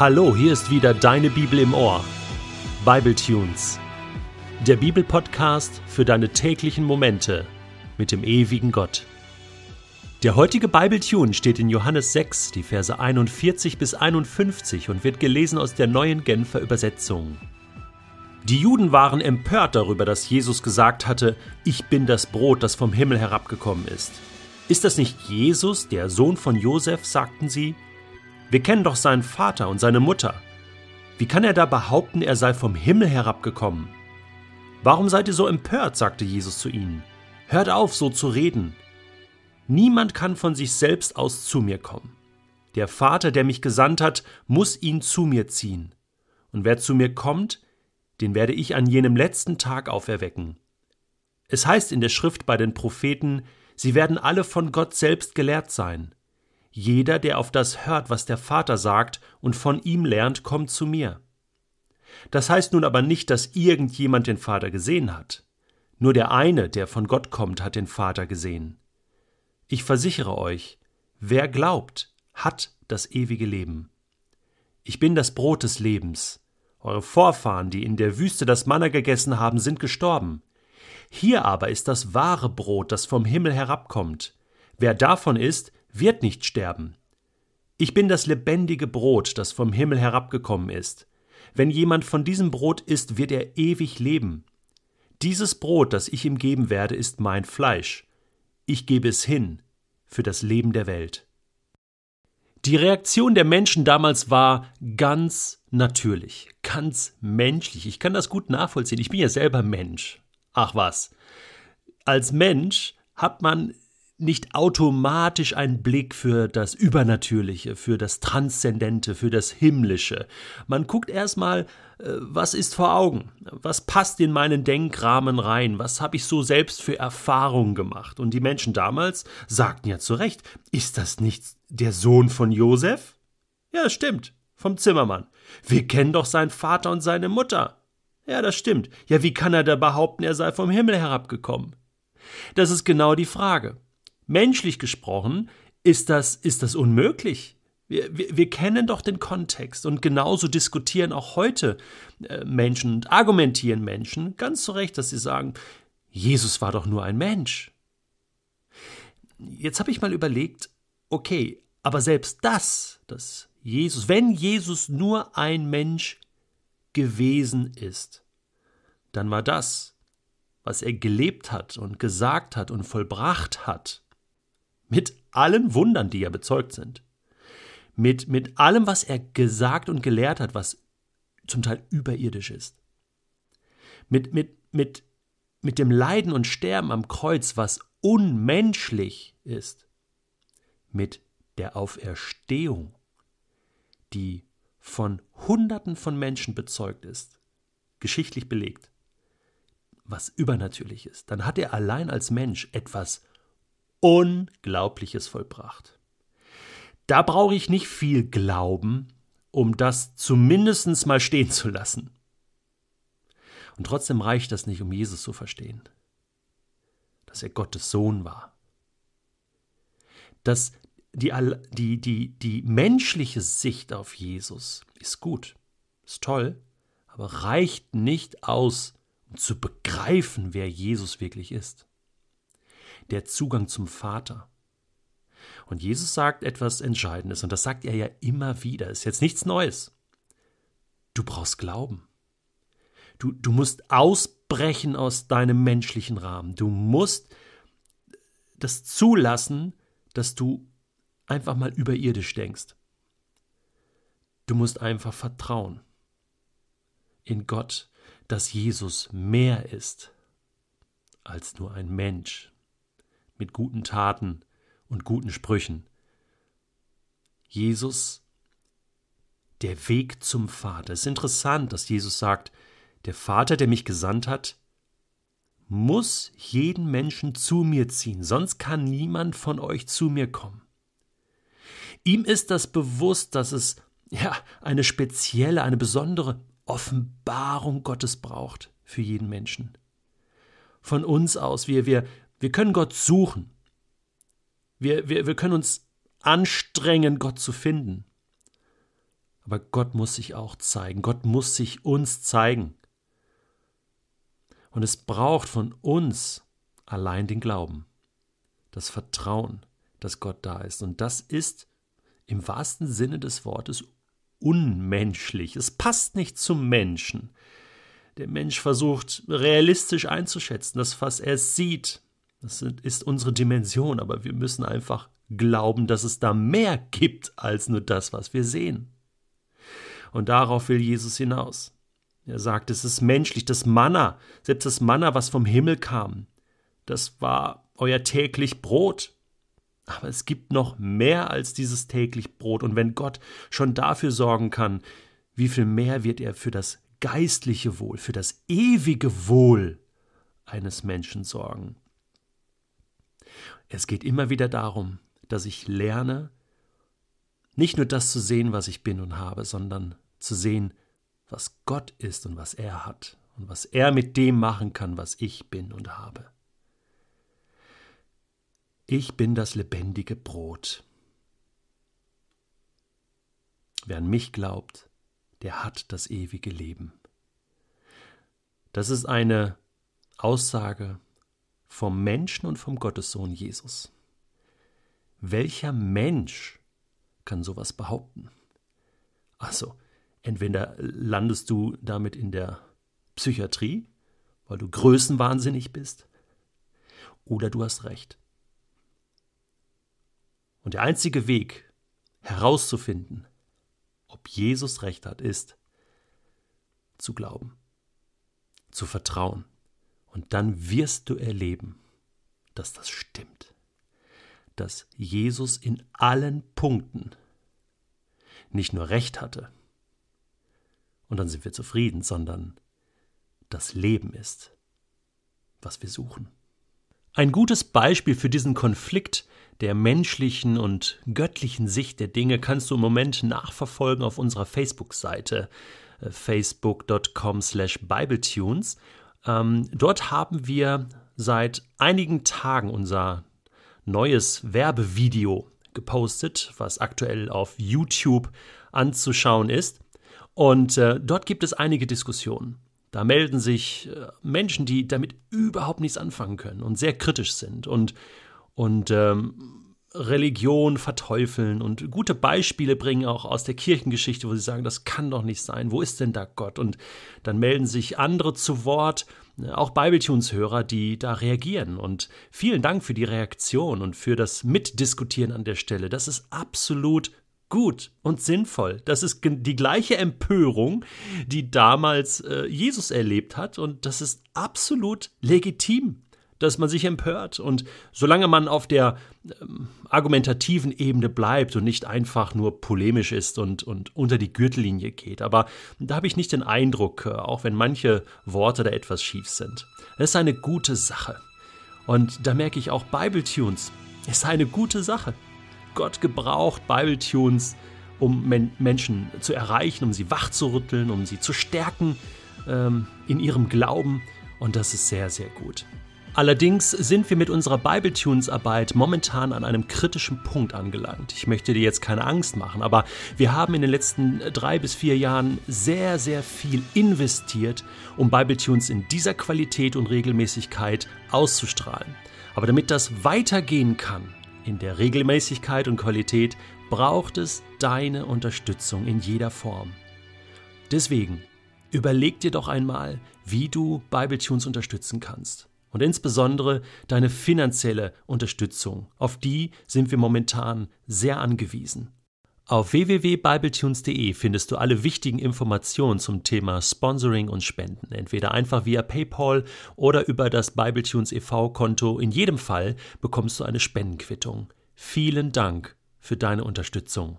Hallo, hier ist wieder deine Bibel im Ohr. Bible Tunes. Der Bibelpodcast für deine täglichen Momente mit dem ewigen Gott. Der heutige Bible Tune steht in Johannes 6, die Verse 41 bis 51 und wird gelesen aus der neuen Genfer Übersetzung. Die Juden waren empört darüber, dass Jesus gesagt hatte, ich bin das Brot, das vom Himmel herabgekommen ist. Ist das nicht Jesus, der Sohn von Josef, sagten sie? Wir kennen doch seinen Vater und seine Mutter. Wie kann er da behaupten, er sei vom Himmel herabgekommen? Warum seid ihr so empört? sagte Jesus zu ihnen. Hört auf, so zu reden. Niemand kann von sich selbst aus zu mir kommen. Der Vater, der mich gesandt hat, muss ihn zu mir ziehen. Und wer zu mir kommt, den werde ich an jenem letzten Tag auferwecken. Es heißt in der Schrift bei den Propheten, sie werden alle von Gott selbst gelehrt sein. Jeder, der auf das hört, was der Vater sagt und von ihm lernt, kommt zu mir. Das heißt nun aber nicht, dass irgendjemand den Vater gesehen hat. Nur der eine, der von Gott kommt, hat den Vater gesehen. Ich versichere euch, wer glaubt, hat das ewige Leben. Ich bin das Brot des Lebens. Eure Vorfahren, die in der Wüste das Manna gegessen haben, sind gestorben. Hier aber ist das wahre Brot, das vom Himmel herabkommt. Wer davon isst, wird nicht sterben. Ich bin das lebendige Brot, das vom Himmel herabgekommen ist. Wenn jemand von diesem Brot isst, wird er ewig leben. Dieses Brot, das ich ihm geben werde, ist mein Fleisch. Ich gebe es hin für das Leben der Welt. Die Reaktion der Menschen damals war ganz natürlich, ganz menschlich. Ich kann das gut nachvollziehen. Ich bin ja selber Mensch. Ach was. Als Mensch hat man nicht automatisch ein Blick für das Übernatürliche, für das Transzendente, für das Himmlische. Man guckt erstmal, äh, was ist vor Augen? Was passt in meinen Denkrahmen rein? Was habe ich so selbst für Erfahrungen gemacht? Und die Menschen damals sagten ja zu Recht, ist das nicht der Sohn von Josef? Ja, das stimmt, vom Zimmermann. Wir kennen doch seinen Vater und seine Mutter. Ja, das stimmt. Ja, wie kann er da behaupten, er sei vom Himmel herabgekommen? Das ist genau die Frage. Menschlich gesprochen ist das, ist das unmöglich. Wir, wir, wir, kennen doch den Kontext und genauso diskutieren auch heute äh, Menschen und argumentieren Menschen ganz zu Recht, dass sie sagen, Jesus war doch nur ein Mensch. Jetzt habe ich mal überlegt, okay, aber selbst das, dass Jesus, wenn Jesus nur ein Mensch gewesen ist, dann war das, was er gelebt hat und gesagt hat und vollbracht hat, mit allen Wundern, die ja bezeugt sind. Mit, mit allem, was er gesagt und gelehrt hat, was zum Teil überirdisch ist. Mit, mit, mit, mit dem Leiden und Sterben am Kreuz, was unmenschlich ist. Mit der Auferstehung, die von Hunderten von Menschen bezeugt ist, geschichtlich belegt, was übernatürlich ist, dann hat er allein als Mensch etwas Unglaubliches vollbracht. Da brauche ich nicht viel Glauben, um das zumindest mal stehen zu lassen. Und trotzdem reicht das nicht, um Jesus zu verstehen, dass er Gottes Sohn war. Dass die, die, die, die menschliche Sicht auf Jesus ist gut, ist toll, aber reicht nicht aus, um zu begreifen, wer Jesus wirklich ist der Zugang zum Vater. Und Jesus sagt etwas Entscheidendes, und das sagt er ja immer wieder, ist jetzt nichts Neues. Du brauchst Glauben. Du, du musst ausbrechen aus deinem menschlichen Rahmen. Du musst das zulassen, dass du einfach mal überirdisch denkst. Du musst einfach vertrauen in Gott, dass Jesus mehr ist als nur ein Mensch, mit guten Taten und guten Sprüchen. Jesus, der Weg zum Vater. Es ist interessant, dass Jesus sagt, der Vater, der mich gesandt hat, muss jeden Menschen zu mir ziehen, sonst kann niemand von euch zu mir kommen. Ihm ist das bewusst, dass es ja eine spezielle, eine besondere Offenbarung Gottes braucht für jeden Menschen. Von uns aus, wir, wir, wir können Gott suchen. Wir, wir, wir können uns anstrengen, Gott zu finden. Aber Gott muss sich auch zeigen. Gott muss sich uns zeigen. Und es braucht von uns allein den Glauben, das Vertrauen, dass Gott da ist. Und das ist im wahrsten Sinne des Wortes unmenschlich. Es passt nicht zum Menschen. Der Mensch versucht realistisch einzuschätzen, das, was er sieht. Das ist unsere Dimension, aber wir müssen einfach glauben, dass es da mehr gibt als nur das, was wir sehen. Und darauf will Jesus hinaus. Er sagt, es ist menschlich, das Manna, selbst das Manna, was vom Himmel kam, das war euer täglich Brot. Aber es gibt noch mehr als dieses täglich Brot. Und wenn Gott schon dafür sorgen kann, wie viel mehr wird er für das geistliche Wohl, für das ewige Wohl eines Menschen sorgen. Es geht immer wieder darum, dass ich lerne, nicht nur das zu sehen, was ich bin und habe, sondern zu sehen, was Gott ist und was er hat und was er mit dem machen kann, was ich bin und habe. Ich bin das lebendige Brot. Wer an mich glaubt, der hat das ewige Leben. Das ist eine Aussage vom Menschen und vom Gottessohn Jesus. Welcher Mensch kann sowas behaupten? Also, entweder landest du damit in der Psychiatrie, weil du größenwahnsinnig bist, oder du hast recht. Und der einzige Weg herauszufinden, ob Jesus recht hat, ist zu glauben, zu vertrauen. Und dann wirst du erleben, dass das stimmt. Dass Jesus in allen Punkten nicht nur recht hatte, und dann sind wir zufrieden, sondern das Leben ist, was wir suchen. Ein gutes Beispiel für diesen Konflikt der menschlichen und göttlichen Sicht der Dinge kannst du im Moment nachverfolgen auf unserer Facebook-Seite äh, facebook.com slash bibletunes. Ähm, dort haben wir seit einigen Tagen unser neues Werbevideo gepostet, was aktuell auf YouTube anzuschauen ist. Und äh, dort gibt es einige Diskussionen. Da melden sich äh, Menschen, die damit überhaupt nichts anfangen können und sehr kritisch sind und und ähm, Religion verteufeln und gute Beispiele bringen auch aus der Kirchengeschichte, wo sie sagen, das kann doch nicht sein, wo ist denn da Gott? Und dann melden sich andere zu Wort, auch Bibletunes-Hörer, die da reagieren. Und vielen Dank für die Reaktion und für das Mitdiskutieren an der Stelle. Das ist absolut gut und sinnvoll. Das ist die gleiche Empörung, die damals äh, Jesus erlebt hat und das ist absolut legitim dass man sich empört. Und solange man auf der ähm, argumentativen Ebene bleibt und nicht einfach nur polemisch ist und, und unter die Gürtellinie geht. Aber da habe ich nicht den Eindruck, äh, auch wenn manche Worte da etwas schief sind. Es ist eine gute Sache. Und da merke ich auch Bibletunes. Es ist eine gute Sache. Gott gebraucht Bibletunes, um Men Menschen zu erreichen, um sie wachzurütteln, um sie zu stärken ähm, in ihrem Glauben. Und das ist sehr, sehr gut. Allerdings sind wir mit unserer Bibletunes-Arbeit momentan an einem kritischen Punkt angelangt. Ich möchte dir jetzt keine Angst machen, aber wir haben in den letzten drei bis vier Jahren sehr, sehr viel investiert, um Bibletunes in dieser Qualität und Regelmäßigkeit auszustrahlen. Aber damit das weitergehen kann, in der Regelmäßigkeit und Qualität, braucht es deine Unterstützung in jeder Form. Deswegen überleg dir doch einmal, wie du Bibletunes unterstützen kannst und insbesondere deine finanzielle Unterstützung. Auf die sind wir momentan sehr angewiesen. Auf www.bibletunes.de findest du alle wichtigen Informationen zum Thema Sponsoring und Spenden, entweder einfach via PayPal oder über das Bibletunes e.V. Konto. In jedem Fall bekommst du eine Spendenquittung. Vielen Dank für deine Unterstützung.